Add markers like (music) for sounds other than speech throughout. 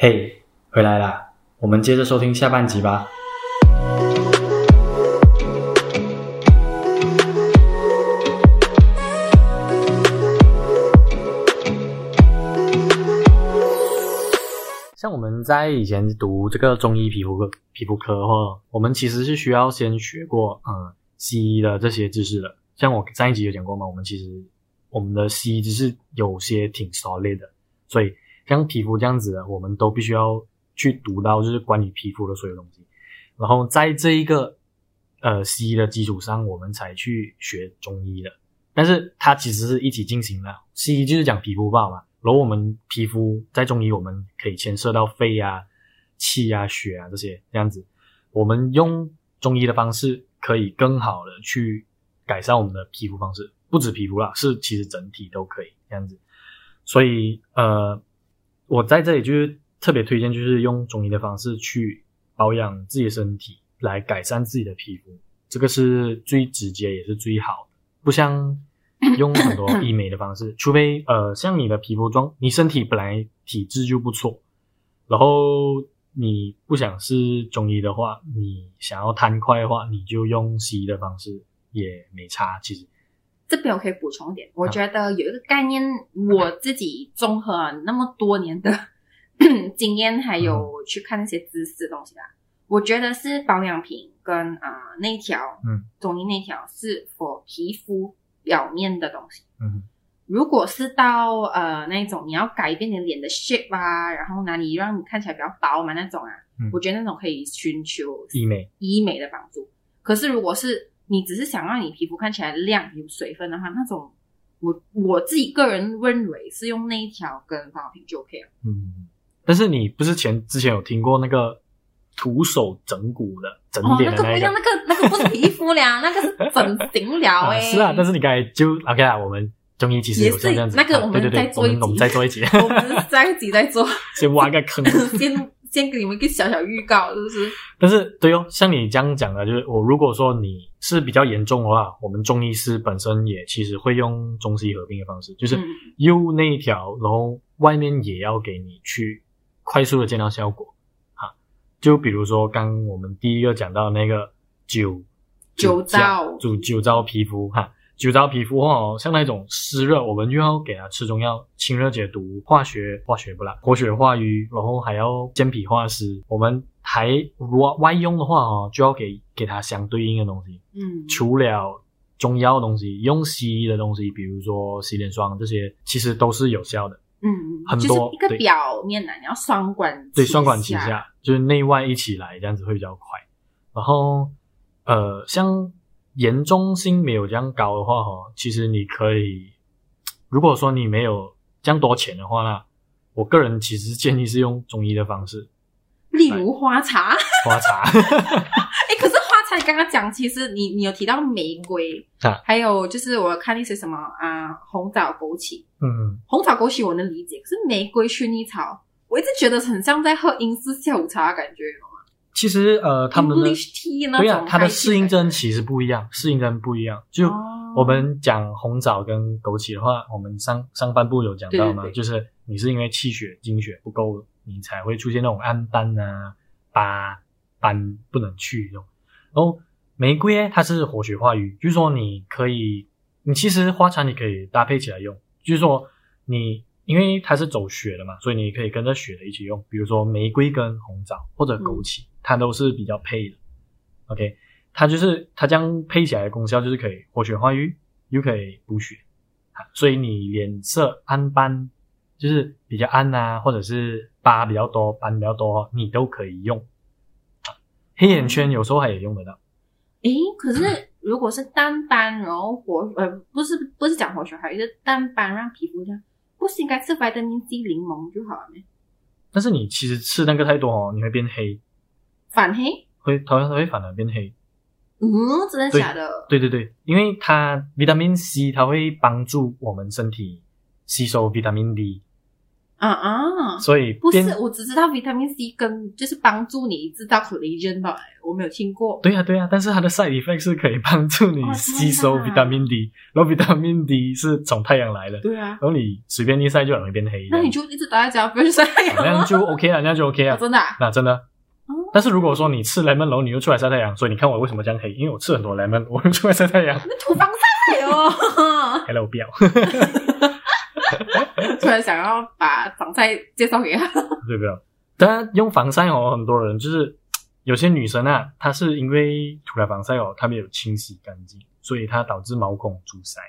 嘿，回来啦！我们接着收听下半集吧。像我们在以前读这个中医皮肤科、皮肤科的话，我们其实是需要先学过嗯西医的这些知识的。像我上一集有讲过嘛，我们其实我们的西医知识有些挺 solid 的，所以像皮肤这样子的，我们都必须要。去读到就是关于皮肤的所有东西，然后在这一个呃西医的基础上，我们才去学中医的。但是它其实是一起进行的，西医就是讲皮肤吧嘛，然后我们皮肤在中医我们可以牵涉到肺啊、气啊、血啊这些这样子。我们用中医的方式可以更好的去改善我们的皮肤方式，不止皮肤啦，是其实整体都可以这样子。所以呃，我在这里就是。特别推荐就是用中医的方式去保养自己的身体，来改善自己的皮肤，这个是最直接也是最好的。不像 (laughs) 用很多医美的方式，除非呃像你的皮肤状，你身体本来体质就不错，然后你不想是中医的话，你想要贪快的话，你就用西医的方式也没差。其实这边我可以补充一点，我觉得有一个概念，我自己综合了那么多年的。(coughs) 经验还有去看那些知识的东西啦，嗯、我觉得是保养品跟啊内调，嗯，中医内调是 for 皮肤表面的东西，嗯，如果是到呃那种你要改变你脸的 shape 啊，然后哪里让你看起来比较薄嘛那种啊，嗯、我觉得那种可以寻求医美。医美的帮助。可是如果是你只是想让你皮肤看起来亮有水分的话，那种我我自己个人认为是用那一条跟保养品就 OK 了，嗯。但是你不是前之前有听过那个徒手整骨的整脸的那一个？哦，那个不一样，那个那个不是皮肤疗，那个是整形疗哎。(laughs) 是啊，但是你刚才就 OK 啊，我们中医其实有这样子。那个我们再做一集，我们再做一集。(laughs) 我们下一集再做。先挖个坑，(laughs) 先先给你们一个小小预告，是不是？但是对哦，像你这样讲的，就是我如果说你是比较严重的话，我们中医师本身也其实会用中西合并的方式，就是右那一条，然后外面也要给你去。快速的见到效果，哈，就比如说刚我们第一个讲到那个酒酒糟，酒酒糟皮肤哈，酒糟皮肤哦，像那种湿热，我们就要给它吃中药，清热解毒，化学化学不啦，活血化瘀，然后还要健脾化湿。我们还外外用的话哦，就要给给它相对应的东西。嗯，除了中药的东西，用西医的东西，比如说洗脸霜这些，其实都是有效的。嗯，很多就是一个表面呢，对你要双管对双管齐下，就是内外一起来，这样子会比较快。然后呃，像严重性没有这样高的话哈，其实你可以，如果说你没有这样多钱的话呢，我个人其实建议是用中医的方式，例如花茶，花茶。(laughs) 哎，可是。花茶你刚刚讲，其实你你有提到玫瑰，啊、还有就是我看那些什么啊，红枣枸杞，嗯嗯，红枣枸杞我能理解，可是玫瑰薰衣草，我一直觉得很像在喝英式下午茶的感觉，懂吗？其实呃，他们的对呀，它的适应症其实不一样，适应症不一样。就我们讲红枣跟枸杞的话，我们上上半部有讲到嘛，对对对，就是你是因为气血精血不够，你才会出现那种暗斑啊、疤斑不能去用。然后玫瑰它是活血化瘀，就是说你可以，你其实花茶你可以搭配起来用，就是说你因为它是走血的嘛，所以你可以跟着血的一起用，比如说玫瑰跟红枣或者枸杞，嗯、它都是比较配的。OK，它就是它这样配起来的功效就是可以活血化瘀，又可以补血，所以你脸色暗斑就是比较暗啊，或者是疤比较多、斑比较多，你都可以用。黑眼圈有时候还也用得到，诶、欸，可是如果是淡斑，然后活呃不是不是讲活血，还有一个淡斑让皮肤这样，不是应该吃维他命 C 柠檬就好了没？但是你其实吃那个太多哦，你会变黑，反黑，会它会它会反而变黑。嗯，真的假的？对对对，因为它维他命 C 它会帮助我们身体吸收维他命 D，啊啊！所以不是，我只知道 vitamin C 跟就是帮助你制造 collagen 的，我没有听过。对呀、啊、对呀、啊，但是它的 side effect 是可以帮助你吸收 vitamin D，、哦、然后 vitamin D 是从太阳来的。对啊，然后你随便一晒就容易变黑。那你就一直待在家，不用晒太阳。那样就 OK 了，那样就 OK 了。哦、真的、啊？那真的。哦、但是如果说你吃 lemon，然后你又出来晒太阳，所以你看我为什么这样黑？因为我吃很多 lemon，我又出来晒太阳。那涂防晒哦。(laughs) Hello，不要。(laughs) 突然想要把防晒介绍给他，对不对？当然用防晒哦，很多人就是有些女生啊，她是因为涂了防晒哦，她没有清洗干净，所以它导致毛孔阻塞，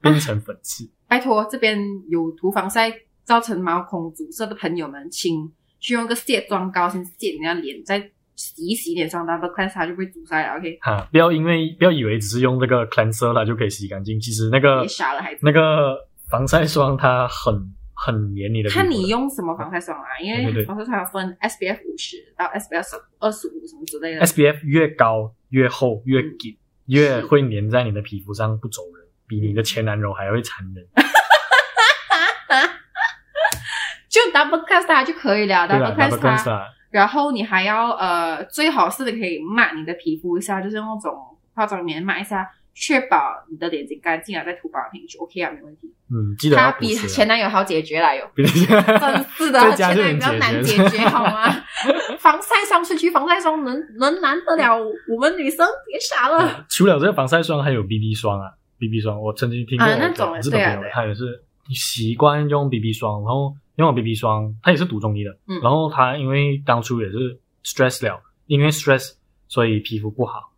变成粉刺。啊、(laughs) 拜托，这边有涂防晒造成毛孔阻塞的朋友们，请去用个卸妆膏先卸你的脸，再洗一洗脸上 double cleanse 它就会阻塞了。OK，哈，不要因为不要以为只是用这个 cleanser 它就可以洗干净，其实那个傻了孩子，那个。防晒霜它很很黏你的，看你用什么防晒霜啊？因为防晒霜要分 SPF 五十到 SPF 二十五什么之类的。SPF 越高越厚越紧，越会粘在你的皮肤上不走人，比你的前男友还会残忍。(laughs) 就 double cleanse 它就可以了，double 它，然后你还要呃，最好是可以抹你的皮肤一下，就是那种化妆棉抹一下。确保你的脸睛干净了，再涂保养品就 OK 啊，没问题。嗯，记得它比前男友好解决啦，有。(laughs) 真是的，前男友比较难解决，(laughs) 好吗？防晒霜出去，防晒霜能能难得了我们女生？别傻了。嗯、除了这个防晒霜，还有 BB 霜啊，BB 霜，我曾经听过那种日本朋友，他也是习惯用 BB 霜，然后用了 BB 霜，他也是读中医的，嗯，然后他因为当初也是 stress 了，因为 stress 所以皮肤不好。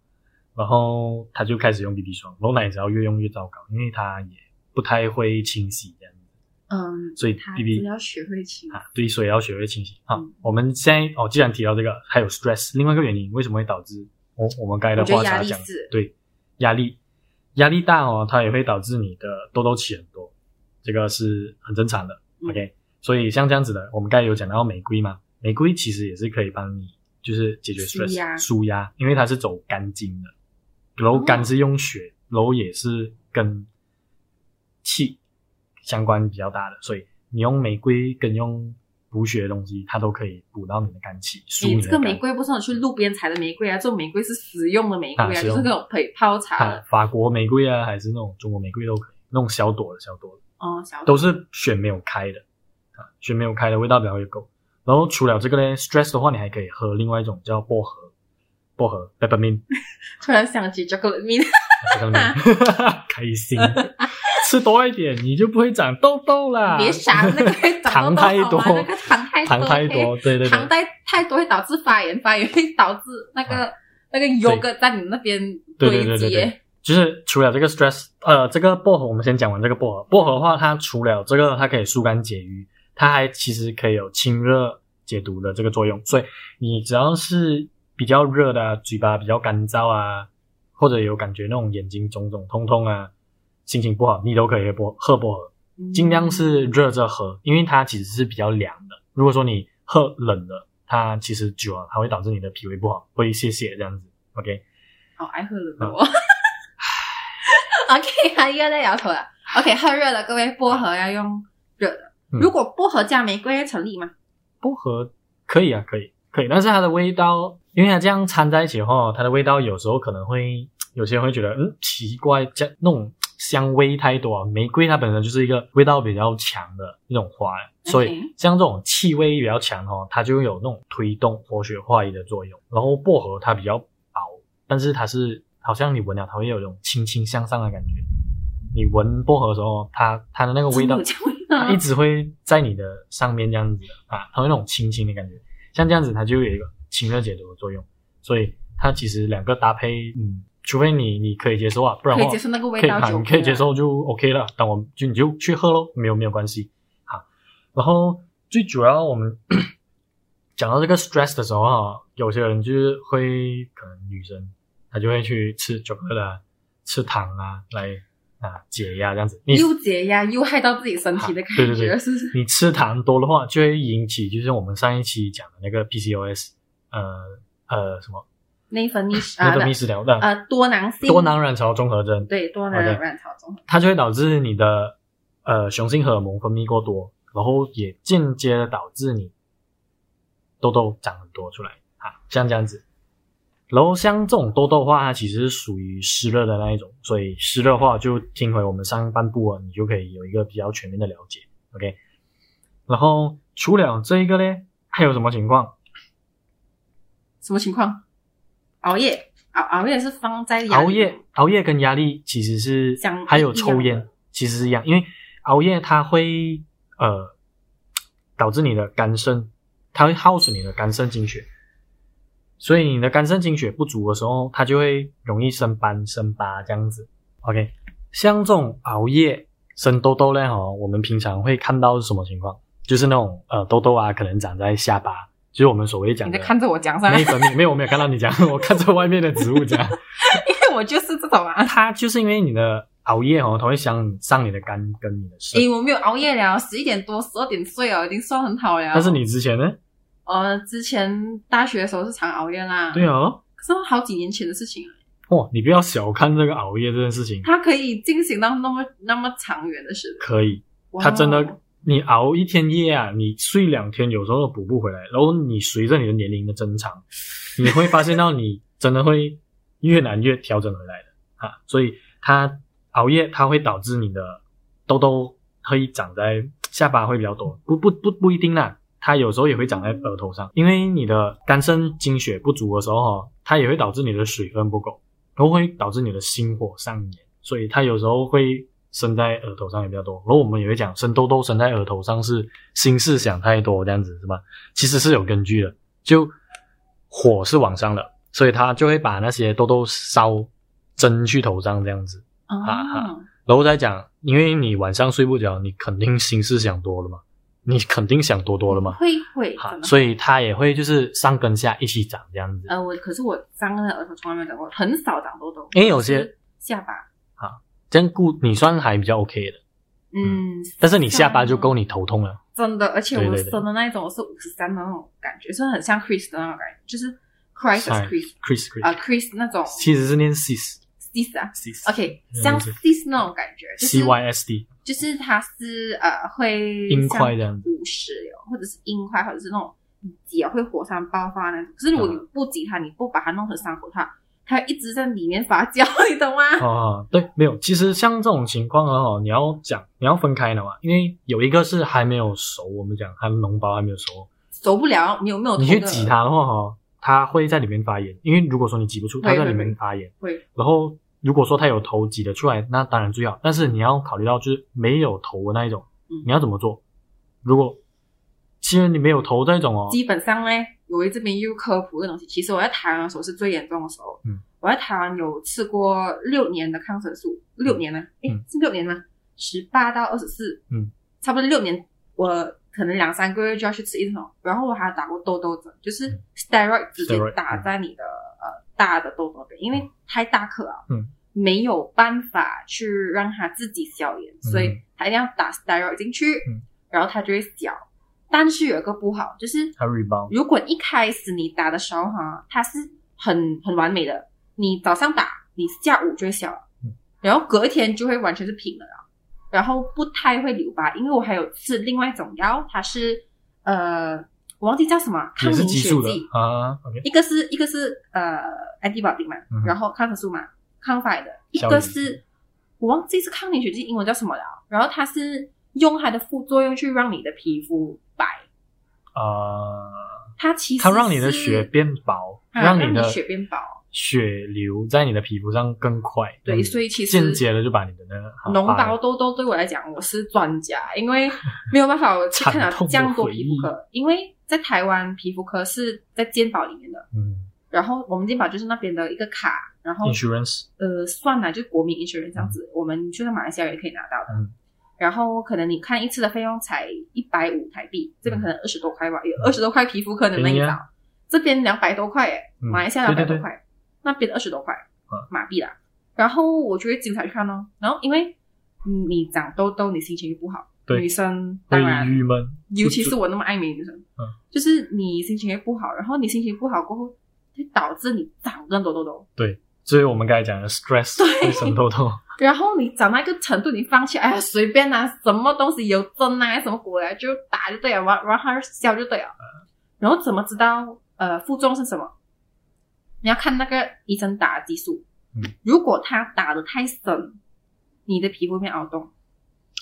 然后他就开始用 BB 霜，然后奶只要越用越糟糕，因为他也不太会清洗这样子。嗯，所以 BB 要学会清洗。啊，对，所以要学会清洗。好、嗯，我们现在哦，既然提到这个，还有 stress，另外一个原因为什么会导致我我们刚才的话茬讲，对，压力压力大哦，它也会导致你的痘痘起很多，这个是很正常的。嗯、OK，所以像这样子的，我们刚才有讲到玫瑰嘛，玫瑰其实也是可以帮你就是解决 stress 舒压，因为它是走肝经的。然后肝是用血，然后也是跟气相关比较大的，所以你用玫瑰跟用补血的东西，它都可以补到你的肝气。你这个玫瑰不是去路边采的玫瑰啊，这种玫瑰是食用的玫瑰啊，啊就是那种可以泡茶的。法国玫瑰啊，还是那种中国玫瑰都可以，那种小朵的小朵的。哦，小朵都是选没有开的啊，血没有开的味道比较会够。然后除了这个呢，stress 的话，你还可以喝另外一种叫薄荷。薄荷 peppermint (laughs) 突然想起 chocolate mint，(laughs) 开心，(laughs) 吃多一点你就不会长痘痘啦。别傻，那个会长痘痘，糖太多，那个糖太多，糖太多，对对对，糖太太多会导致发炎，发炎会导致那个、啊、那个油个在你那边堆积。对对对对对，就是除了这个 stress，呃，这个薄荷我们先讲完这个薄荷。薄荷的话，它除了这个，它可以疏肝解郁，它还其实可以有清热解毒的这个作用。所以你只要是。比较热的啊，嘴巴比较干燥啊，或者有感觉那种眼睛肿肿痛痛啊，心情不好，你都可以喝喝薄荷，尽量是热着喝，因为它其实是比较凉的。如果说你喝冷的，它其实久了它会导致你的脾胃不好，会泄泻这样子。OK，好爱喝冷的我。(laughs) OK，他又在摇头了。OK，喝热的各位，薄荷要用热的。如果薄荷加玫瑰成立吗？薄荷可以啊，可以，可以，但是它的味道。因为它这样掺在一起的话，它的味道有时候可能会有些人会觉得，嗯，奇怪，加那种香味太多啊。玫瑰它本身就是一个味道比较强的一种花所以像这种气味比较强哦，它就有那种推动活血化瘀的作用。然后薄荷它比较薄，但是它是好像你闻了它会有一种轻轻向上的感觉。你闻薄荷的时候，它它的那个味道 (laughs) 它一直会在你的上面这样子啊，它会那种轻轻的感觉，像这样子它就有一个。清热解毒的作用，所以它其实两个搭配，嗯，除非你你可以接受啊，不然我可以接受那个味道就，你可以接受就 OK 了。等我们就你就去喝咯，没有没有关系。好，然后最主要我们 (coughs) 讲到这个 stress 的时候啊，有些人就是会可能女生她就会去吃巧克力啊，吃糖啊来。啊，解压这样子，你又解压又害到自己身体的感觉，对对对，是是。你吃糖多的话，就会引起就是我们上一期讲的那个 PCOS，呃呃什么？内分泌内分泌失调的呃多囊性。多囊卵巢综合症，对多囊卵巢综合症，它就会导致你的呃雄性荷尔蒙分泌过多，然后也间接的导致你痘痘长很多出来。啊，像这样子。然后像这种痘痘的话，它其实是属于湿热的那一种，所以湿热的话就听回我们上半部啊，你就可以有一个比较全面的了解。OK，然后除了这一个呢，还有什么情况？什么情况？熬夜，熬熬夜是放在熬夜，熬夜跟压力其实是还有抽烟其实是一样，因为熬夜它会呃导致你的肝肾，它会耗损你的肝肾精血。所以你的肝肾精血不足的时候，它就会容易生斑、生疤这样子。OK，像这种熬夜生痘痘呢，哈，我们平常会看到是什么情况？就是那种呃痘痘啊，可能长在下巴，就是我们所谓讲的。你在看着我讲啥？内分泌没有，我没有看到你讲，我看着外面的植物讲。因为我就是这种啊。它就是因为你的熬夜哦，它会伤伤你的肝跟你的肾。诶，我没有熬夜了，十一点多、十二点睡哦，已经算很好了。但是你之前呢？呃，之前大学的时候是常熬夜啦。对啊，可是好几年前的事情了。哇，你不要小看这个熬夜这件事情。它可以进行到那么那么长远的事。可以，它真的，你熬一天夜啊，你睡两天，有时候都补不回来。然后你随着你的年龄的增长，你会发现到你真的会越难越调整回来的啊。所以它熬夜，它会导致你的痘痘会长在下巴会比较多，不不不不一定啦。它有时候也会长在额头上，因为你的肝肾精血不足的时候，哈，它也会导致你的水分不够，然后会导致你的心火上炎，所以它有时候会生在额头上也比较多。然后我们也会讲，生痘痘生在额头上是心事想太多这样子，是吧？其实是有根据的，就火是往上的，所以它就会把那些痘痘烧蒸去头上这样子，啊哈。然后再讲，因为你晚上睡不着，你肯定心事想多了嘛。你肯定想多多了嘛？会会，所以它也会就是上跟下一起长这样子。呃，我可是我上跟额头从来没有长过，很少长痘痘。因为有些下巴，啊，这样顾你算还比较 OK 的。嗯，但是你下巴就够你头痛了。真的，而且我生的那一种是五十三的那种感觉，是很像 Chris 的那种感觉，就是 Chris Chris Chris 啊 Chris 那种，其实是念 Cis。cis 啊，cis，OK，像 cis 那种感觉，C Y S D，就是它是呃会硬块这样子，腐蚀哟，或者是硬块，或者是那种挤啊会火山爆发那种。可是如果你不挤它，你不把它弄成伤口，它它一直在里面发酵，你懂吗？(laughs) 哦，对，没有。其实像这种情况哦，你要讲你要分开的嘛，因为有一个是还没有熟，我们讲它脓包还没有熟，熟不了，你有没有。你去挤它的话哈，它会在里面发炎，因为如果说你挤不出，它在里面发炎，会，然后。如果说他有头挤得出来，那当然最好。但是你要考虑到，就是没有头的那一种，嗯、你要怎么做？如果其实你没有头这种哦，基本上呢，我这边又科普的东西。其实我在台湾的时候是最严重的时候。嗯，我在台湾有吃过六年的抗生素，六年呢？诶、嗯、是六年吗？十八到二十四，嗯，差不多六年。我可能两三个月就要去吃一种，然后我还打过痘痘针，就是 steroid 直接打在你的。大的痘痘的，因为太大颗啊，嗯，没有办法去让它自己消炎，嗯、所以它一定要打 steroid 进去，嗯，然后它就会消。但是有一个不好，就是它 rebound。如果一开始你打的时候哈，它是很很完美的，你早上打，你下午就会消了，嗯，然后隔一天就会完全是平了，然后不太会留疤。因为我还有吃另外一种药，它是呃。我忘记叫什么抗凝血剂。啊，okay. 一个是一个是呃 antibody 嘛，嗯、然后抗生素嘛，抗发的，一个是我忘记是抗凝血剂，英文叫什么了。然后它是用它的副作用去让你的皮肤白。啊，呃、它其实它让你的血变薄，啊、让你的血变薄。血流在你的皮肤上更快，对，所以其实间接的就把你的那个脓包痘痘对我来讲，我是专家，因为没有办法去 (laughs) 看到这样多皮肤科，因为在台湾皮肤科是在健保里面的，嗯，然后我们健保就是那边的一个卡，然后 insurance，呃，算了，就是国民 insurance 这样子，我们就在马来西亚也可以拿到的，嗯，然后可能你看一次的费用才一百五台币，这边可能二十多块吧，有二十多块皮肤科能不能找？这边两百多块，诶，马来西亚两百多块。那边二十多块马币啦，啊、然后我就会经常去看哦。然后因为你长痘痘，你心情就不好。对女生当然郁闷，尤其是我那么爱美的女生，嗯、就是你心情也不好，然后你心情不好过后，会导致你长更多痘痘。对，所以我们刚才讲的 stress 会生痘痘。(laughs) 然后你长到一个程度，你放弃，哎呀，随便啊，什么东西有针啊，什么鬼啊，就打就对了，然后然后消就对了。然后怎么知道呃负重是什么？你要看那个医生打的技术。嗯，如果他打的太深，你的皮肤会凹洞。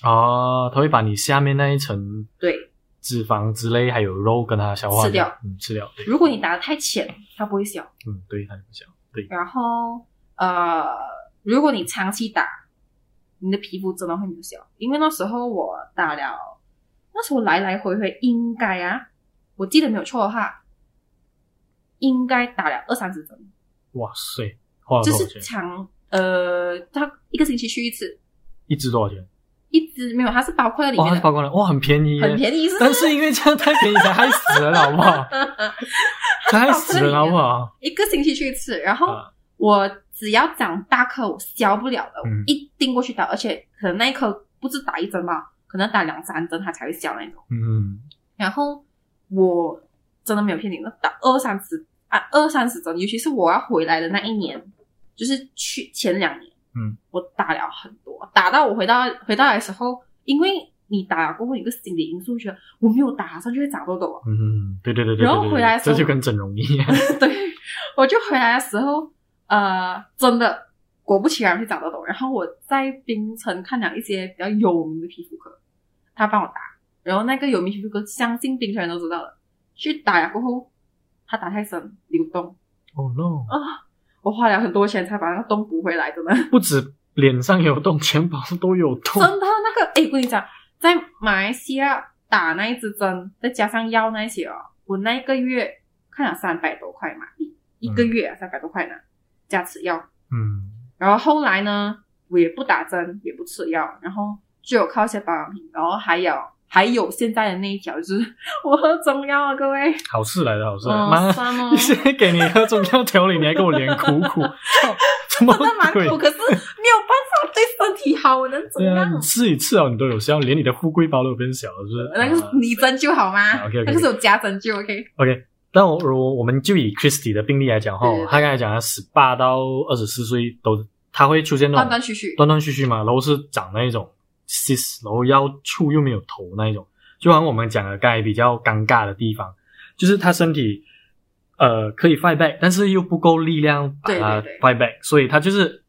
哦，它会把你下面那一层对脂肪之类还有肉跟它消化吃掉，嗯，吃掉。如果你打的太浅，它不会消。嗯，对，它不消。对。然后呃，如果你长期打，你的皮肤真的会没有消。因为那时候我打了，那时候来来回回应该啊，我记得没有错的话，应该打了二三十针。哇塞！就是长呃，他一个星期去一次。一支多少钱？一直没有，它是包括在里面。包括了，哇，很便宜，很便宜是。但是因为这样太便宜，才害死人了，好不好？(laughs) 才害死人，好不好？一个星期去一次，然后我只要长大颗，我消不了的，一定过去打，而且可能那一颗不是打一针吧，可能打两三针它才会消那种。嗯。然后我真的没有骗你，那打二三十啊，二三十针，尤其是我要回来的那一年。就是去前两年，嗯，我打了很多，打到我回到回到来的时候，因为你打了过后，有个心理因素，觉得我没有打上就会长痘痘啊。嗯，对对对对。然后回来的时候，这就跟整容一样。(laughs) 对，我就回来的时候，呃，真的果不其然会长痘痘。然后我在冰城看了一些比较有名的皮肤科，他帮我打，然后那个有名皮肤科，相信冰城人都知道了，去打了过后，他打太深，流动。Oh no！啊。我花了很多钱才把那个洞补回来的呢。不止脸上有洞，钱包都有洞。真的，那个哎，我跟你讲，在马来西亚打那一支针，再加上药那些哦，我那一个月看了三百多块嘛，一一个月啊，三百多块呢，加吃药。嗯。然后后来呢，我也不打针，也不吃药，然后就有靠一些保养品，然后还有。还有现在的那一条就是 (laughs) 我喝中药啊，各位，好事来的好事，妈，你现在给你喝中药调理，你还给我脸苦苦，(laughs) 真的蛮苦，可是没有办法对身体好，我能怎样？你吃一次哦，你都有效，连你的富贵包都变小了，是不是？那个是拟针灸好吗？OK，那个是有加针灸，OK。OK，但我如我们就以 Christy 的病例来讲哈，他刚才讲的十八到二十四岁都他会出现那种断断续续、断断续续嘛，然后是长那一种。然后腰处又没有头那一种，就好像我们讲的刚才比较尴尬的地方，就是他身体呃可以 fight back，但是又不够力量把它 fight back，所以他就是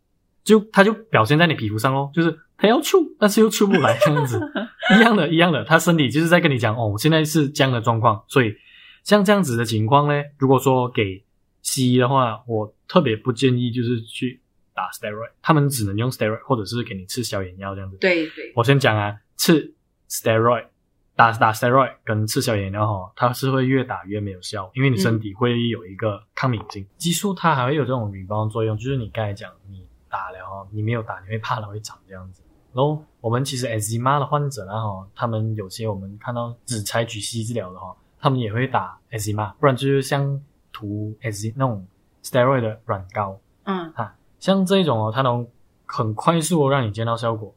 就他就表现在你皮肤上哦，就是他要出，但是又出不来这样子，(laughs) 一样的，一样的，他身体就是在跟你讲哦，我现在是这样的状况，所以像这样子的情况呢，如果说给西医的话，我特别不建议就是去。打 steroid，他们只能用 steroid，或者是给你吃消炎药这样子。对对，我先讲啊，吃 steroid，打打 steroid 跟吃消炎药哈，它是会越打越没有效，因为你身体会有一个抗敏性激素，它还会有这种 rebound 作用，就是你刚才讲，你打了哈，你没有打，你会怕它会长这样子。然后我们其实 eczema 的患者啊哈，他们有些我们看到只采取西医治疗的哈，他们也会打 eczema，不然就是像涂 eczema 那种 steroid 的软膏，嗯哈。像这种哦，它能很快速让你见到效果，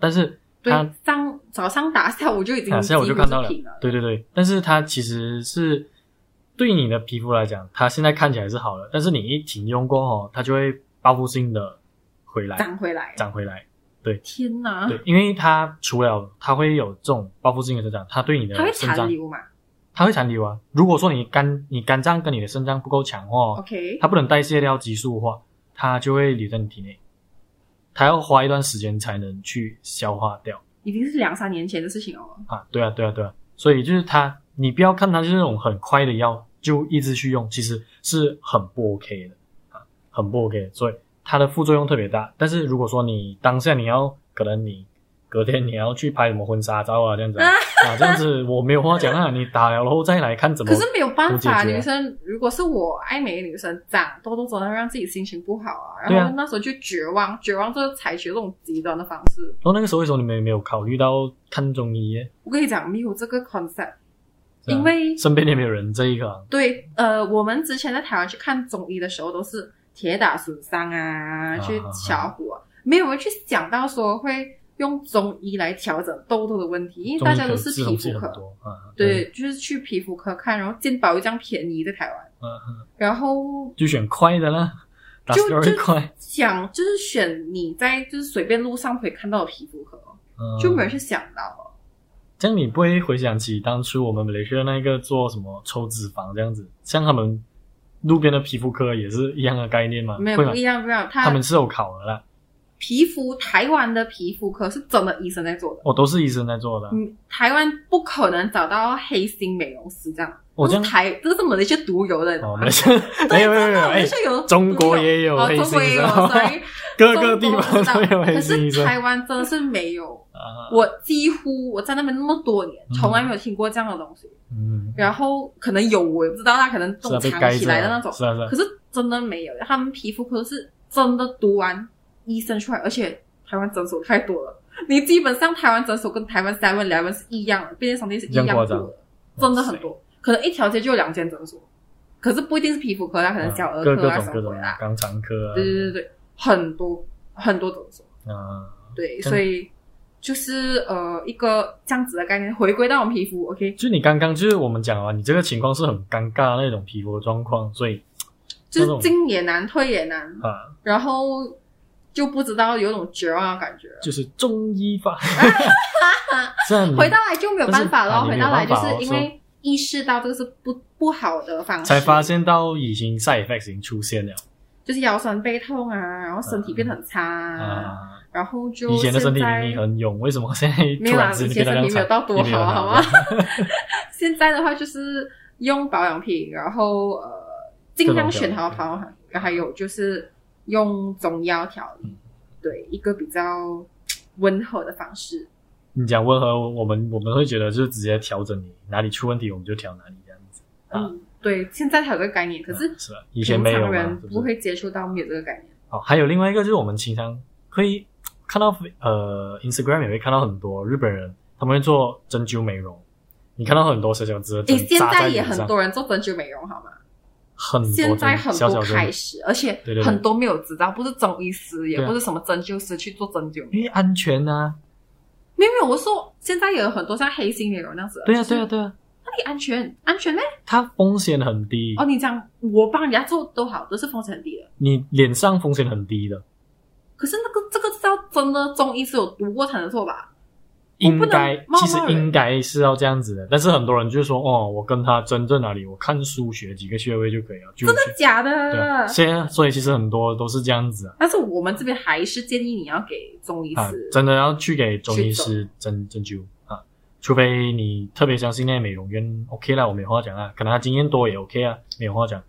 但是它上早上打下午就已经 (laughs) 下午就看到了，对对对。但是它其实是对你的皮肤来讲，它现在看起来是好了，但是你一停用过后，它就会报复性的回来长回来，长回来。对，天哪！对，因为它除了它会有这种报复性的生长，它对你的肾脏它会残留嘛？它会残留啊。如果说你肝你肝脏跟你的肾脏不够强哦，OK，它不能代谢掉激素的话。它就会留在你体内，它要花一段时间才能去消化掉。已经是两三年前的事情哦。啊，对啊，对啊，对啊。所以就是它，你不要看它就是那种很快的药就一直去用，其实是很不 OK 的啊，很不 OK 的。所以它的副作用特别大。但是如果说你当下你要，可能你。隔天你要去拍什么婚纱照啊？这样子啊，啊，这样子我没有话讲啊。你打了然后再来看怎么？(laughs) 可是没有办法，女生如果是我爱美的女生，长痘痘真的让自己心情不好啊。然后那时候就绝望，绝望就采取这种极端的方式。然后那个时候为什么你们没有考虑到看中医？我跟你讲，没有这个 concept，因为身边也没有人这一个。对，呃，我们之前在台湾去看中医的时候，都是铁打损伤啊，去敲骨啊，没有人去想到说会。用中医来调整痘痘的问题，因为大家都是皮肤科，嗯、对，对，就是去皮肤科看，然后健保又这样便宜在台湾，嗯，然后就选快的啦，就就想就是选你在就是随便路上可以看到的皮肤科，嗯、就没人去想到。了。这样你不会回想起当初我们马来西亚那个做什么抽脂肪这样子，像他们路边的皮肤科也是一样的概念吗？没有不一样，不一样，他，他们是有考的啦。皮肤台湾的皮肤科是真的医生在做的，哦，都是医生在做的。嗯，台湾不可能找到黑心美容师这样。我这样台这是马来西亚独有的，哦，马来西亚没有没有没有，哎，中国也有黑心医生，(laughs) 各个地方都有黑心医生。可是台湾真的是没有，(laughs) 我几乎我在那边那么多年，从来没有听过这样的东西。嗯，然后可能有我也不知道，他可能藏起来的那种，是啊是啊。可是真的没有，他们皮肤科是真的读完。医生出来，而且台湾诊所太多了，你基本上台湾诊所跟台湾 Seven Eleven 是一样的，便利商店是一样多的，真的很多，可能一条街就有两间诊所，可是不一定是皮肤科，啦可能小儿科啊什么的，肛肠科啊，对对对对，很多很多诊所，啊，对，所以就是呃一个这样子的概念，回归到我们皮肤，OK，就你刚刚就是我们讲啊，你这个情况是很尴尬的那种皮肤的状况，所以就是进也难，退也难。啊，然后。就不知道有种绝望的感觉，就是中医法，(laughs) 回到来就没有办法了。回到来就是因为意识到这个是不不好的方式，才发现到已经 side effects 已经出现了，就是腰酸背痛啊，然后身体变得很差，啊，然后就以前的身体明明很勇，为什么现在没有啊？以前身体没有到多好，好吗？(laughs) 现在的话就是用保养品，然后呃尽量选好保养品，还有就是。用中药调理，嗯、对一个比较温和的方式。你讲温和，我们我们会觉得就是直接调整你哪里出问题，我们就调哪里这样子。啊、嗯，对，现在才有这个概念，可是、嗯、是以前没有人不会接触到没有这个概念。哦，还有另外一个就是我们经常会看到呃，Instagram 也会看到很多日本人他们会做针灸美容，你看到很多小小只的针，现在也很多人做针灸美容，好吗？很现在很多开始，而且很多没有执照，不是中医师，也不是什么针灸师去做针灸，因为安全啊。没有没有，我说现在也有很多像黑心美容那样子。对啊对啊对啊，那你安全安全呢？它风险很低哦。你讲我帮人家做都好，都是风险很低的。你脸上风险很低的，可是那个这个是要真的中医师有读过才能做吧？应该其实应该是要这样子的，但是很多人就说哦，我跟他针在哪里，我看书学几个穴位就可以了。真的假的？对，现在所以其实很多都是这样子。但是我们这边还是建议你要给中医师，啊、真的要去给中医师针针灸啊，除非你特别相信那美容院，OK 啦，我没话讲啊，可能他经验多也 OK 啊，没有话讲啊。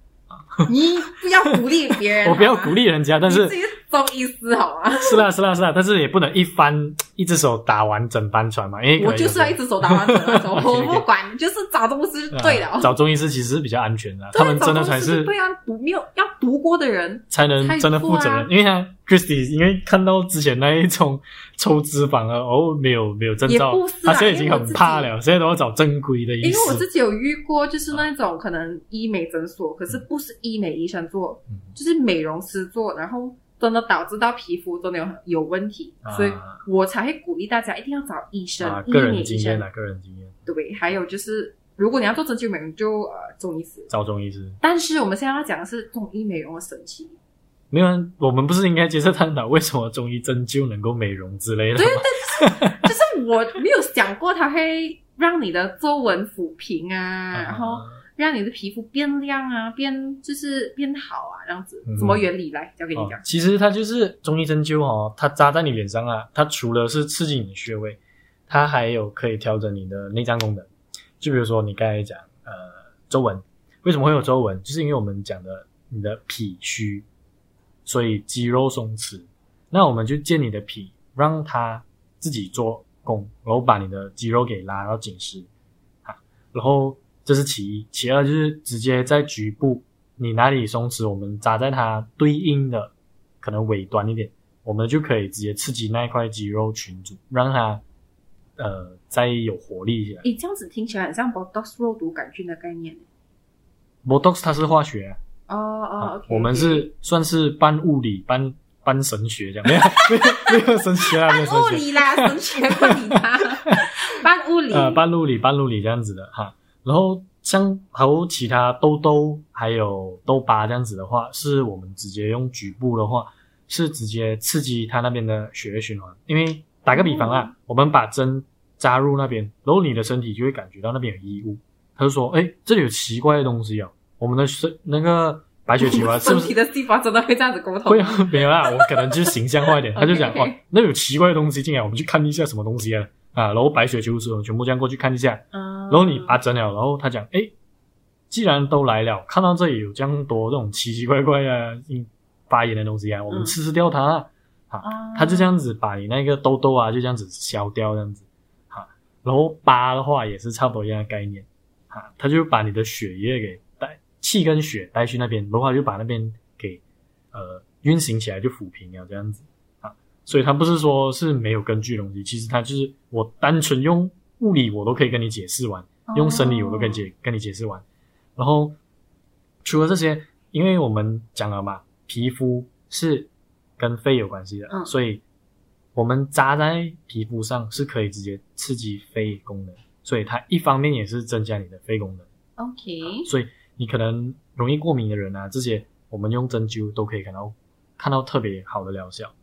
(laughs) 你不要鼓励别人，我不要鼓励人家，但是。中医师好吗？是啦是啦是啦，但是也不能一翻一只手打完整班船嘛，因为我就是要一只手打完整班船，(laughs) 我 (laughs) 不管，就是找中医师对了。找中医师其实是比较安全的，他们真的才是对啊，读没有要读过的人才能真的负责任。因为他 Christy 因为看到之前那一种抽脂肪啊，哦，没有没有证照，他现在已经很怕了，现在都要找正规的医生。因为我自己有遇过，就是那种可能医美诊所，可是不是医美医生做，就是美容师做，然后。真的导致到皮肤真的有有问题，啊、所以我才会鼓励大家一定要找医生。啊、个人经验啊，个人经验。对，还有就是，如果你要做针灸美容，就呃中医师。找中医师。但是我们现在要讲的是中医美容的神奇。没有，我们不是应该接受探讨为什么中医针灸能够美容之类的吗？对对，对，就是，就是我没有想过它会让你的皱纹抚平啊，(laughs) 啊然后。让你的皮肤变亮啊，变就是变好啊，这样子，什么原理来交给你讲？其实它就是中医针灸哦，它扎在你脸上啊，它除了是刺激你的穴位，它还有可以调整你的内脏功能。就比如说你刚才讲呃皱纹，为什么会有皱纹？就是因为我们讲的你的脾虚，所以肌肉松弛。那我们就借你的脾，让它自己做功，然后把你的肌肉给拉到紧实啊，然后。这是其一，其二就是直接在局部，你哪里松弛，我们扎在它对应的可能尾端一点，我们就可以直接刺激那一块肌肉群组，让它呃再有活力一些。诶这样子听起来很像 Botox 肉毒杆菌的概念。Botox 它是化学。哦哦，我们是算是半物理半半神学这样，没有 (laughs) 没有没有神学啊，没有神学。半物理啦，神学不理他。(laughs) 半物理。呃，半物理半物理这样子的哈。然后像还有其他痘痘还有痘疤这样子的话，是我们直接用局部的话，是直接刺激它那边的血液循环。因为打个比方啊，嗯、我们把针扎入那边，然后你的身体就会感觉到那边有异物。他就说：“哎，这里有奇怪的东西哦，我们的身那个白雪球啊，(laughs) 是不是？”身体的细胞真的会这样子沟通？会啊，(laughs) 没有啦，我可能就是形象化一点。(laughs) 他就讲：“哇，那有奇怪的东西进来，我们去看一下什么东西啊？”啊，然后白雪球是全部这样过去看一下。嗯。然后你拔针了，然后他讲：“哎，既然都来了，看到这里有这样多这种奇奇怪怪啊、发炎的东西啊，我们吃掉它。啊”啊，他就这样子把你那个痘痘啊，就这样子消掉，这样子。啊，然后疤的话也是差不多一样的概念。啊，他就把你的血液给带气跟血带去那边，然后就把那边给呃运行起来，就抚平了这样子啊。所以它不是说是没有根据的东西，其实它就是我单纯用物理我都可以跟你解释完，用生理我都可以解跟你解释完。然后除了这些，因为我们讲了嘛，皮肤是跟肺有关系的，嗯，所以我们扎在皮肤上是可以直接刺激肺功能。所以它一方面也是增加你的肺功能，OK、啊。所以你可能容易过敏的人啊，这些我们用针灸都可以看到看到特别好的疗效。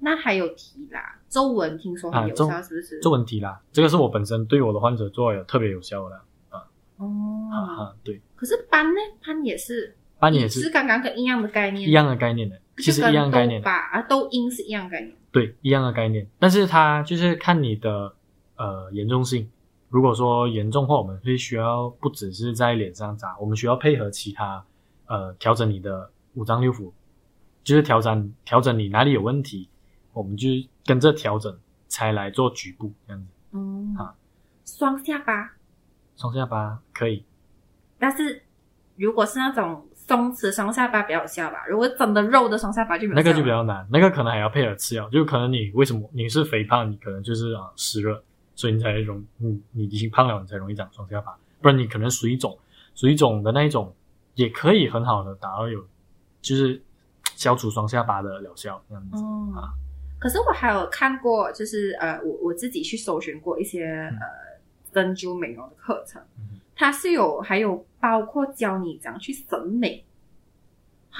那还有提拉皱纹，听说很有效，是不是？皱纹提拉，这个是我本身对我的患者做有特别有效的啊。哦，哈、啊，对。可是斑呢？斑也是，斑也是，是刚刚跟一样的概念，一样的概念的，其实一样的概念。吧啊，痘印是一样的概念，对，一样的概念。但是它就是看你的呃严重性。如果说严重的话，我们会需要不只是在脸上扎，我们需要配合其他，呃，调整你的五脏六腑，就是调整调整你哪里有问题，我们就跟着调整才来做局部这样子。嗯，啊，双下巴，双下巴可以，但是如果是那种松弛双下巴比较有效吧？如果真的肉的双下巴就没有。那个就比较难，那个可能还要配合吃药，就可能你为什么你是肥胖，你可能就是啊湿热。所以你才容你你已经胖了，你才容易长双下巴，不然你可能水肿，水肿的那一种也可以很好的达到有，就是消除双下巴的疗效这样子、嗯、啊。可是我还有看过，就是呃，我我自己去搜寻过一些、嗯、呃针灸美容的课程，嗯、它是有还有包括教你怎样去审美，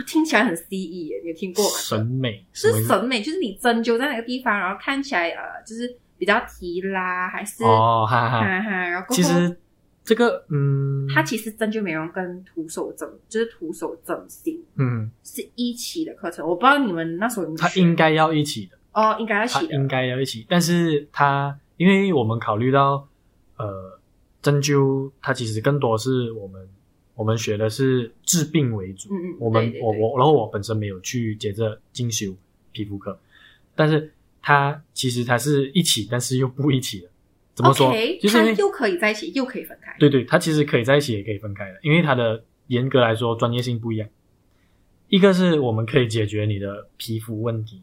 听起来很 CE 耶，你有听过吗？审美是审美，就是你针灸在哪个地方，然后看起来呃就是。比较提拉还是哦，哈哈，哈哈，然后其实这个嗯，它其实针灸美容跟徒手整就是徒手整形，嗯，是一起的课程。我不知道你们那时候，它应该要一起的哦，应该要一起的，应该要一起。但是它因为我们考虑到呃，针灸它其实更多是我们我们学的是治病为主，嗯嗯，我们对对对我我然后我本身没有去接着进修皮肤科，但是。它其实它是一起，但是又不一起的。怎么说？Okay, 就是它又可以在一起，又可以分开。对对，它其实可以在一起，也可以分开的，因为它的严格来说专业性不一样。一个是我们可以解决你的皮肤问题，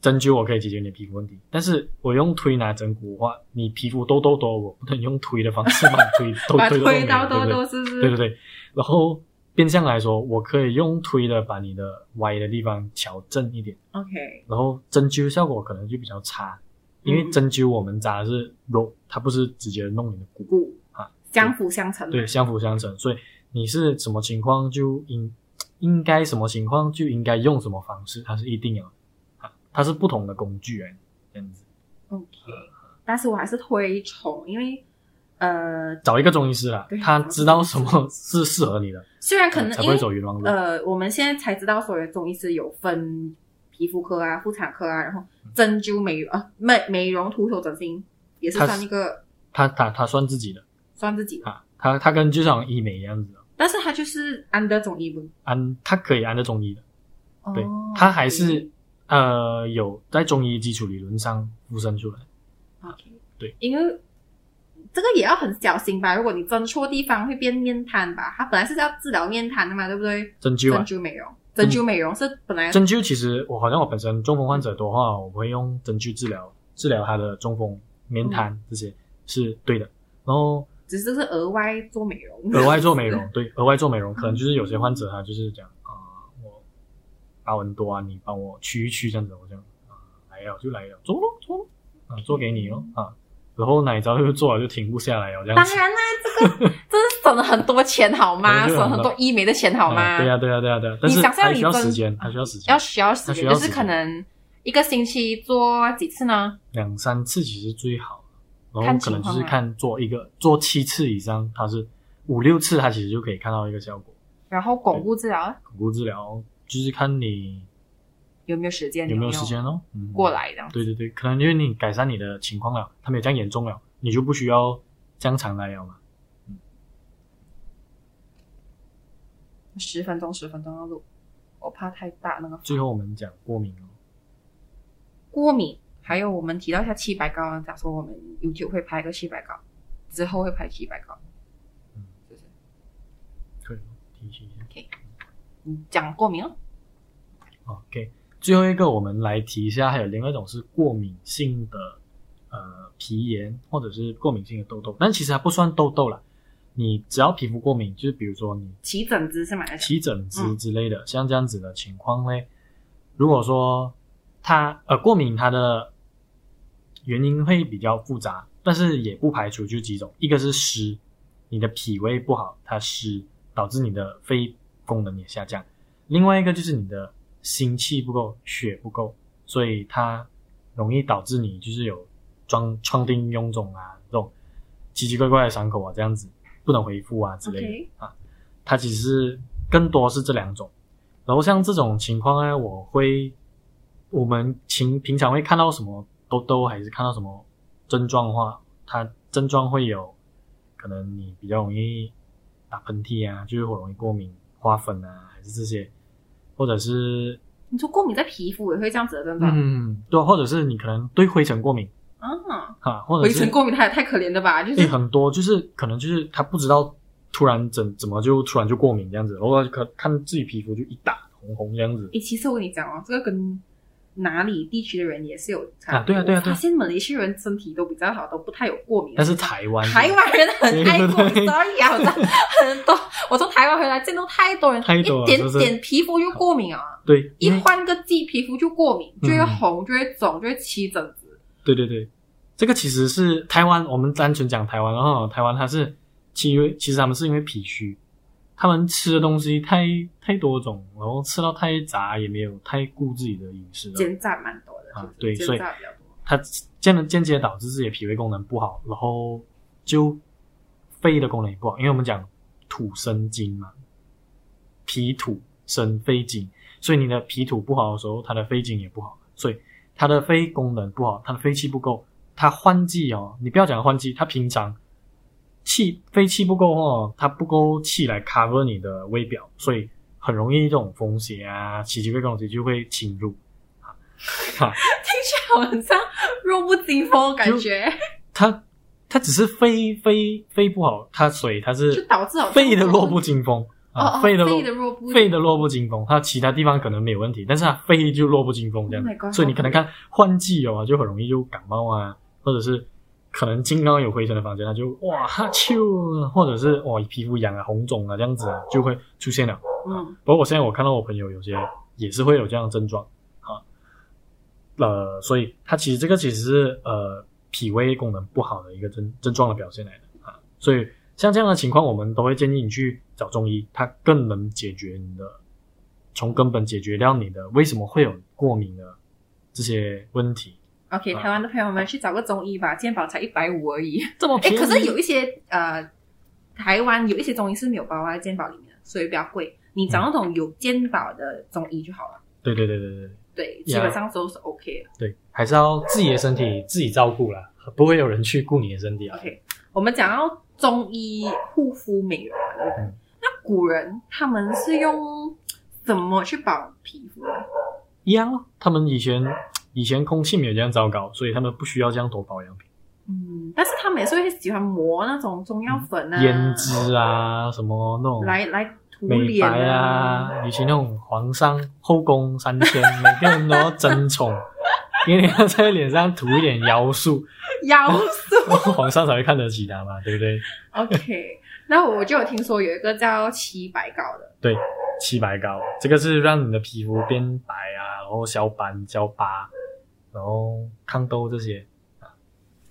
针灸我可以解决你的皮肤问题，但是我用推拿整骨的话，你皮肤痘痘多，我不能用推的方式把推都推，(laughs) 推到痘痘，是不是？对对对，然后。变相来说，我可以用推的把你的歪的地方调正一点，OK。然后针灸效果可能就比较差，因为针灸我们扎的是肉，它不是直接弄你的骨，骨啊，相辅相成。对，相辅相成。所以你是什么情况就应应该什么情况就应该用什么方式，它是一定要的啊，它是不同的工具哎，这样子。OK，但是我还是推崇，因为。呃，找一个中医师啦，他知道什么是适合你的。(laughs) 虽然可能才不会走冤枉路。呃，我们现在才知道，所谓中医师有分皮肤科啊、妇产科啊，然后针灸美啊美美容、徒手整形也是算一个。他他他算自己的，算自己的。啊，他他跟就像医美一样子的。但是他就是安的中医不？安，他可以安的中医的。对，他还是呃有在中医基础理论上附身出来。OK，对，因为。这个也要很小心吧？如果你针错地方，会变面瘫吧？它本来是要治疗面瘫的嘛，对不对？针灸啊，针灸美容，针灸美容是本来。针灸其实我好像我本身中风患者多的话，我会用针灸治疗治疗他的中风、面瘫、嗯、这些是对的。然后只是是额外做美容，额外做美容，(laughs) 对，额外做美容，可能就是有些患者他就是讲啊、呃，我疤纹多啊，你帮我去一去这样子，我这样啊来了就来了，做咯做咯啊，做给你咯啊。然后哪一招就做了就停不下来哦，这样当然啦，这个 (laughs) 这是省了很多钱好吗？(laughs) 省很多医美的钱好吗？对呀对呀对呀对呀，但是还需要时间，还需要时间，要需要时间，就是可能一个星期做几次呢？两三次其实最好，然后可能就是看做一个做七次以上，它是五六次，它其实就可以看到一个效果。然后巩固治疗，巩固治疗就是看你。有没有时间？有没有时间哦？嗯，过来这样。对对对，可能因为你改善你的情况了，它没有这样严重了，你就不需要这样常来了嘛。嗯。十分钟，十分钟要录，我怕太大那个。最后我们讲过敏哦。过敏，还有我们提到一下七白膏啊，假说我们 YouTube 会拍个七白膏，之后会拍七白膏。嗯，谢谢。可以提醒一下。OK，你讲过敏哦。OK，最后一个我们来提一下，还有另外一种是过敏性的呃皮炎或者是过敏性的痘痘，但其实还不算痘痘啦。你只要皮肤过敏，就是比如说你起疹子是吗？起疹子之类的，嗯、像这样子的情况呢，如果说它呃过敏，它的原因会比较复杂，但是也不排除就几种，一个是湿，你的脾胃不好，它湿导致你的肺功能也下降；另外一个就是你的。心气不够，血不够，所以它容易导致你就是有装创丁臃肿啊，这种奇奇怪怪的伤口啊，这样子不能恢复啊之类的.啊。它其实是更多是这两种。然后像这种情况呢，我会我们平平常会看到什么痘痘，还是看到什么症状的话，它症状会有可能你比较容易打喷嚏啊，就是会容易过敏、花粉啊，还是这些。或者是你说过敏在皮肤也会这样子的，真的？嗯，对，或者是你可能对灰尘过敏啊，哈，或者是灰尘过敏，它也太可怜了吧？就是很多，就是可能就是他不知道突然怎怎么就突然就过敏这样子，然后可看自己皮肤就一打红红这样子。诶，其实我跟你讲哦，这个跟。哪里地区的人也是有差啊？对啊，对啊，对啊。发现马来西亚人身体都比较好，都不太有过敏。但是台湾，台湾人很爱过敏，sorry 啊，很多。我从台湾回来见到太多人，一点点皮肤就过敏啊。(laughs) 对，一换个季皮肤就过敏，就会红，就会肿，就会起疹子。对对对，这个其实是台湾，我们单纯讲台湾，然后台湾它是其实其实他们是因为脾虚。他们吃的东西太太多种，然后吃到太杂，也没有太顾自己的饮食。煎炸蛮多的啊，对，所以他间间接导致自己的脾胃功能不好，然后就肺的功能也不好。因为我们讲土生金嘛，脾土生肺金，所以你的脾土不好的时候，他的肺金也不好，所以他的肺功能不好，他的肺气不够，他换季哦，你不要讲换季，他平常。气肺气不够哦，它不够气来 cover 你的微表，所以很容易这种风邪啊、奇奇怪怪东西就会侵入。哈，(laughs) 听起来好像弱不禁风感觉。它它只是肺肺肺不好，它所以它是就导致肺的弱不禁风啊，肺的弱肺的弱不禁风，它其他地方可能没有问题，但是它肺就弱不禁风这样，所以你可能看换季哦，就很容易就感冒啊，或者是。可能金刚有灰尘的房间，他就哇哈啾，或者是哇皮肤痒啊、红肿啊这样子啊就会出现了。嗯，不过我现在我看到我朋友有些也是会有这样的症状啊，呃，所以他其实这个其实是呃脾胃功能不好的一个症症状的表现来的啊。所以像这样的情况，我们都会建议你去找中医，他更能解决你的，从根本解决掉你的为什么会有过敏的这些问题。OK，台湾的朋友们去找个中医吧，健保才一百五而已，这么 (laughs) 便宜。可是有一些呃，台湾有一些中医是没有包在健保里面的，所以比较贵。你找那种有健保的中医就好了。对对对对对。对，基本上都是 OK 的。对，还是要自己的身体自己照顾啦，不会有人去顾你的身体啊。OK，我们讲到中医护肤美容嘛，对不对？嗯、那古人他们是用怎么去保皮肤的？一样哦，他们以前。以前空气没有这样糟糕，所以他们不需要这样多保养品。嗯，但是他们也是会喜欢磨那种中药粉啊、胭脂啊什么那种来来涂脸啊。以前那种皇上后宫三千，每个人都要争宠，因为要在脸上涂一点妖术，妖术，(laughs) 皇上才会看得起他嘛，对不对？OK，那我就有听说有一个叫七白膏的，对，七白膏，这个是让你的皮肤变白啊，然后消斑消疤。然后抗痘这些啊，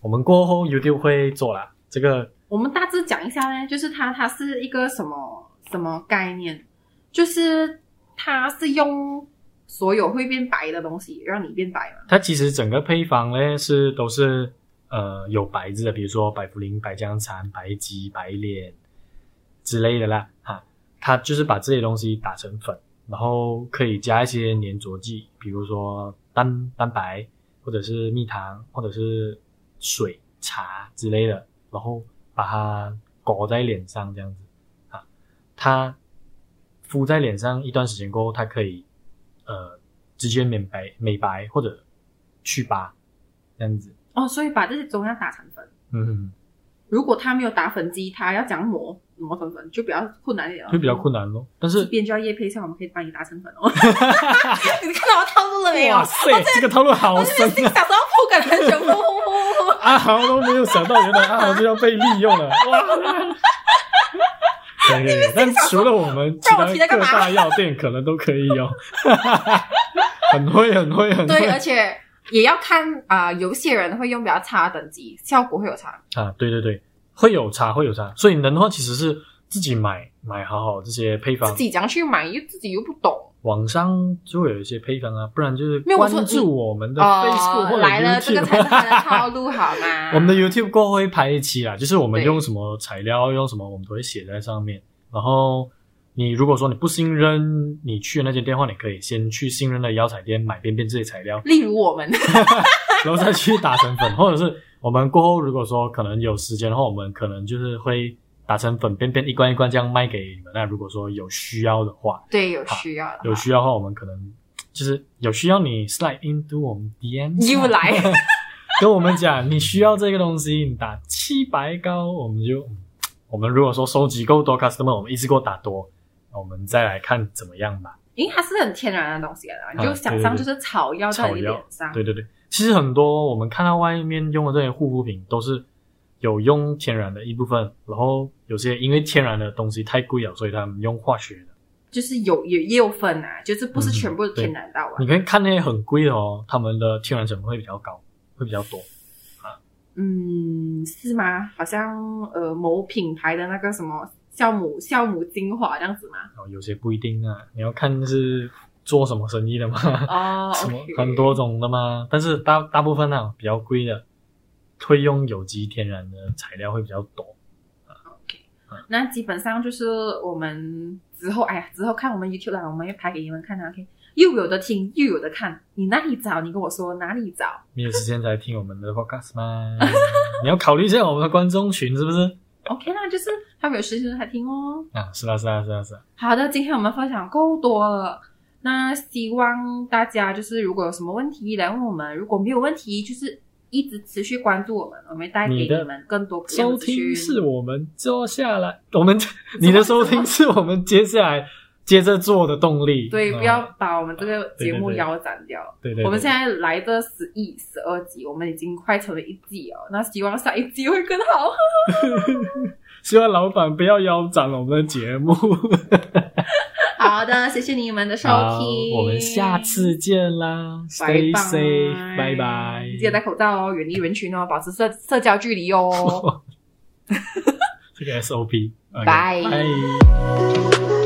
我们过后 YouTube 会做啦。这个我们大致讲一下呢，就是它它是一个什么什么概念？就是它是用所有会变白的东西让你变白嘛。它其实整个配方呢是都是呃有白字的，比如说白茯苓、白姜蚕、白芨、白莲之类的啦。哈，它就是把这些东西打成粉，然后可以加一些粘着剂，比如说蛋蛋白，或者是蜜糖，或者是水、茶之类的，然后把它裹在脸上这样子啊，它。敷在脸上一段时间过后，它可以呃直接美白、美白或者去疤这样子。哦，所以把这些中药打成粉。嗯哼，如果他没有打粉机，他要讲磨磨成粉，就比较困难一点。就比较困难咯。但是边叫业配上，我们可以帮你打成粉哦。(laughs) 你看到我套路了没有？哇塞，这个套路好深啊！想到铺梗很久，阿豪都没有想到，原来阿豪就要被利用了。哇！对 (laughs) 对对，但除了我们，其他各大药店可能都可以哦。(laughs) 很会，很会，很会。对，而且也要看啊、呃，有些人会用比较差的等级，效果会有差啊。对对对，会有差，会有差。所以能的话，其实是自己买买好好这些配方，自己怎样去买，又自己又不懂。网上就会有一些配方啊，不然就是关注我们的 Facebook 或者 YouTube。来了，这个才是他的套路好吗？(laughs) 我们的 YouTube 过后会拍一期啦，就是我们用什么材料，用什么，我们都会写在上面。然后你如果说你不信任，你去的那间店的话，你可以先去信任的药材店买便便这些材料，例如我们，(laughs) 然后再去打成粉，或者是我们过后如果说可能有时间的话，我们可能就是会。打成粉便便一罐一罐这样卖给你们。那如果说有需要的话，对，有需要的，有需要的话，我们可能就是有需要你 slide into 我们 DM，(laughs) 又来 (laughs) 跟我们讲你需要这个东西，你打七白膏，我们就我们如果说收集够多 customer，我们一次给我打多，我们再来看怎么样吧。因为它是很天然的东西啊，你就想象就是草药在你脸上，对对对。其实很多我们看到外面用的这些护肤品都是。有用天然的一部分，然后有些因为天然的东西太贵了，所以他们用化学的。就是有也也有分啊，就是不是全部天然到啊。你可以看那些很贵的哦，他们的天然成分会比较高，会比较多啊。嗯，是吗？好像呃某品牌的那个什么酵母酵母精华这样子吗？哦，有些不一定啊，你要看是做什么生意的嘛。哦，(laughs) 什么很多种的嘛，但是大大部分呢比较贵的。会用有机天然的材料会比较多。OK，那基本上就是我们之后，哎呀，之后看我们 YouTube 啦，我们要拍给你们看啊。OK，又有的听，又有的看，你哪里找？你跟我说哪里找？没有时间才听我们的 Podcast 吗？(laughs) 你要考虑一下我们的观众群是不是？OK，那就是他们有时间才听哦。啊，是啊，是啊，是啊，是啊。好的，今天我们分享够多了，那希望大家就是如果有什么问题来问我们，如果没有问题，就是。一直持续关注我们，我们带给你们更多收听。是我们接下来，我们 (laughs) 你的收听是我们接下来接着做的动力。对，不要把我们这个节目腰斩掉。对对，对，对，对，对，对，我们现在来的十一、十二集，我们已经快成了一季哦。那希望下一季会更好。(laughs) 希望老板不要腰斩我们的节目。(laughs) 好的，谢谢你们的收听，我们下次见啦，Stay safe，拜拜，记得戴口罩哦，远离人群哦，保持社社交距离哦。(laughs) 这个 SOP，拜拜。(laughs)